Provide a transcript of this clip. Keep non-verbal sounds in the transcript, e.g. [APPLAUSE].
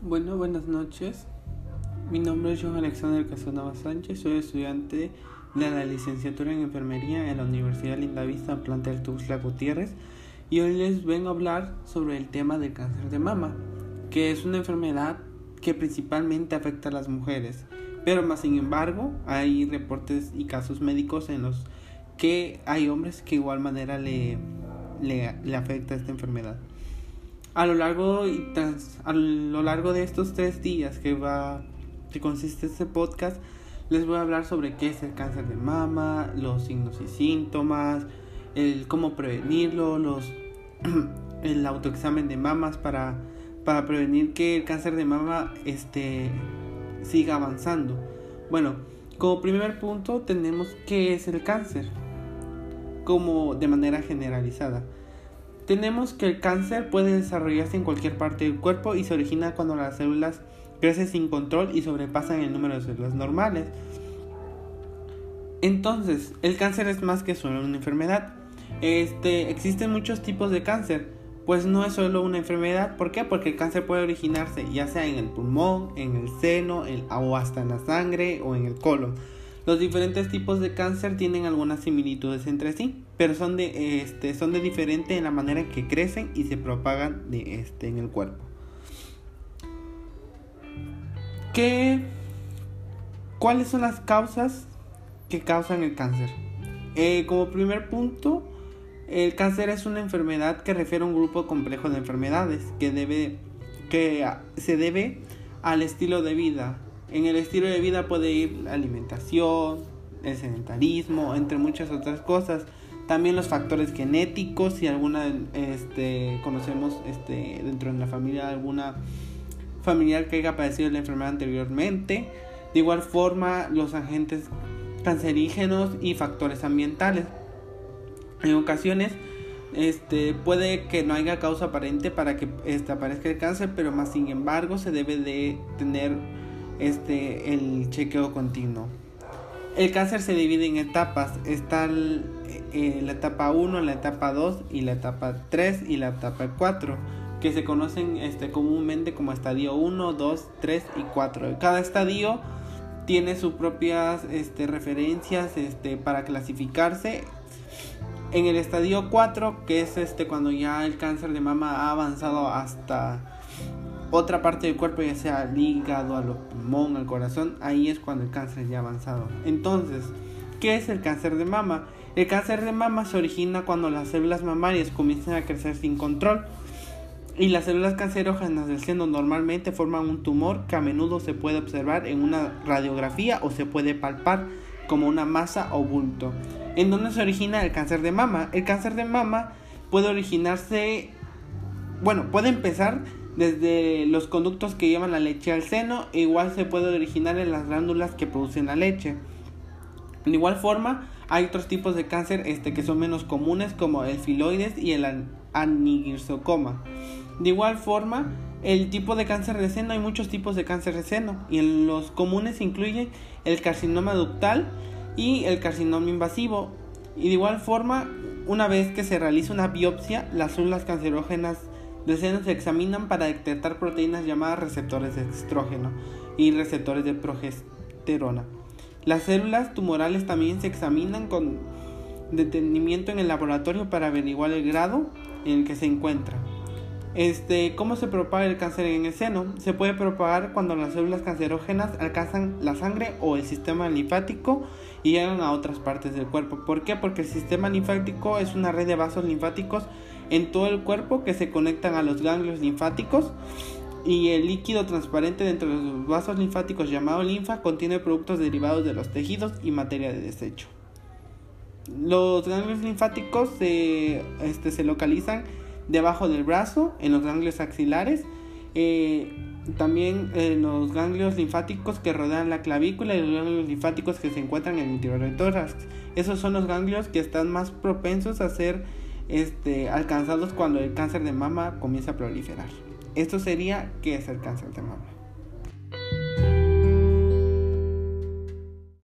Bueno, buenas noches. Mi nombre es Johan Alexander Casanova Sánchez, soy estudiante de la licenciatura en enfermería en la Universidad Lindavista Plantel Tuxtla Gutiérrez y hoy les vengo a hablar sobre el tema del cáncer de mama, que es una enfermedad que principalmente afecta a las mujeres, pero más sin embargo hay reportes y casos médicos en los que hay hombres que de igual manera le, le afecta esta enfermedad a lo largo y a lo largo de estos tres días que va que consiste este podcast les voy a hablar sobre qué es el cáncer de mama los signos y síntomas el cómo prevenirlo los [CLEARS THROAT] el autoexamen de mamas para para prevenir que el cáncer de mama este siga avanzando. Bueno como primer punto tenemos qué es el cáncer como de manera generalizada tenemos que el cáncer puede desarrollarse en cualquier parte del cuerpo y se origina cuando las células crecen sin control y sobrepasan el número de células normales. Entonces, el cáncer es más que solo una enfermedad. Este, existen muchos tipos de cáncer, pues no es solo una enfermedad. ¿Por qué? Porque el cáncer puede originarse ya sea en el pulmón, en el seno, o hasta en la sangre o en el colon. Los diferentes tipos de cáncer tienen algunas similitudes entre sí, pero son de, este, son de diferente en la manera en que crecen y se propagan de, este, en el cuerpo. ¿Qué, ¿Cuáles son las causas que causan el cáncer? Eh, como primer punto, el cáncer es una enfermedad que refiere a un grupo complejo de enfermedades que, debe, que se debe al estilo de vida, en el estilo de vida puede ir la alimentación, el sedentarismo, entre muchas otras cosas. También los factores genéticos, si alguna este, conocemos este, dentro de la familia alguna familiar que haya padecido la enfermedad anteriormente. De igual forma, los agentes cancerígenos y factores ambientales. En ocasiones, este, puede que no haya causa aparente para que este, aparezca el cáncer, pero más sin embargo se debe de tener este, el chequeo continuo. El cáncer se divide en etapas. Está eh, la etapa 1, la etapa 2 y la etapa 3 y la etapa 4 que se conocen este, comúnmente como estadio 1, 2, 3 y 4. Cada estadio tiene sus propias este, referencias este, para clasificarse. En el estadio 4, que es este, cuando ya el cáncer de mama ha avanzado hasta otra parte del cuerpo, ya sea al hígado, al pulmón, al corazón, ahí es cuando el cáncer ya ha avanzado. Entonces, ¿qué es el cáncer de mama? El cáncer de mama se origina cuando las células mamarias comienzan a crecer sin control y las células cancerógenas del seno normalmente forman un tumor que a menudo se puede observar en una radiografía o se puede palpar como una masa o bulto. ¿En dónde se origina el cáncer de mama? El cáncer de mama puede originarse, bueno, puede empezar desde los conductos que llevan la leche al seno, igual se puede originar en las glándulas que producen la leche. De igual forma, hay otros tipos de cáncer este, que son menos comunes como el filoides y el anigirsocoma. De igual forma, el tipo de cáncer de seno, hay muchos tipos de cáncer de seno y en los comunes incluyen el carcinoma ductal y el carcinoma invasivo. Y de igual forma, una vez que se realiza una biopsia, las células cancerógenas de seno se examinan para detectar proteínas llamadas receptores de estrógeno y receptores de progesterona. Las células tumorales también se examinan con detenimiento en el laboratorio para averiguar el grado en el que se encuentra. Este, ¿Cómo se propaga el cáncer en el seno? Se puede propagar cuando las células cancerógenas alcanzan la sangre o el sistema linfático y llegan a otras partes del cuerpo. ¿Por qué? Porque el sistema linfático es una red de vasos linfáticos en todo el cuerpo que se conectan a los ganglios linfáticos y el líquido transparente dentro de los vasos linfáticos llamado linfa contiene productos derivados de los tejidos y materia de desecho. Los ganglios linfáticos se, este, se localizan debajo del brazo, en los ganglios axilares, eh, también en los ganglios linfáticos que rodean la clavícula y los ganglios linfáticos que se encuentran en el interior del tórax. Esos son los ganglios que están más propensos a ser este, alcanzados cuando el cáncer de mama comienza a proliferar. Esto sería qué es el cáncer de mama.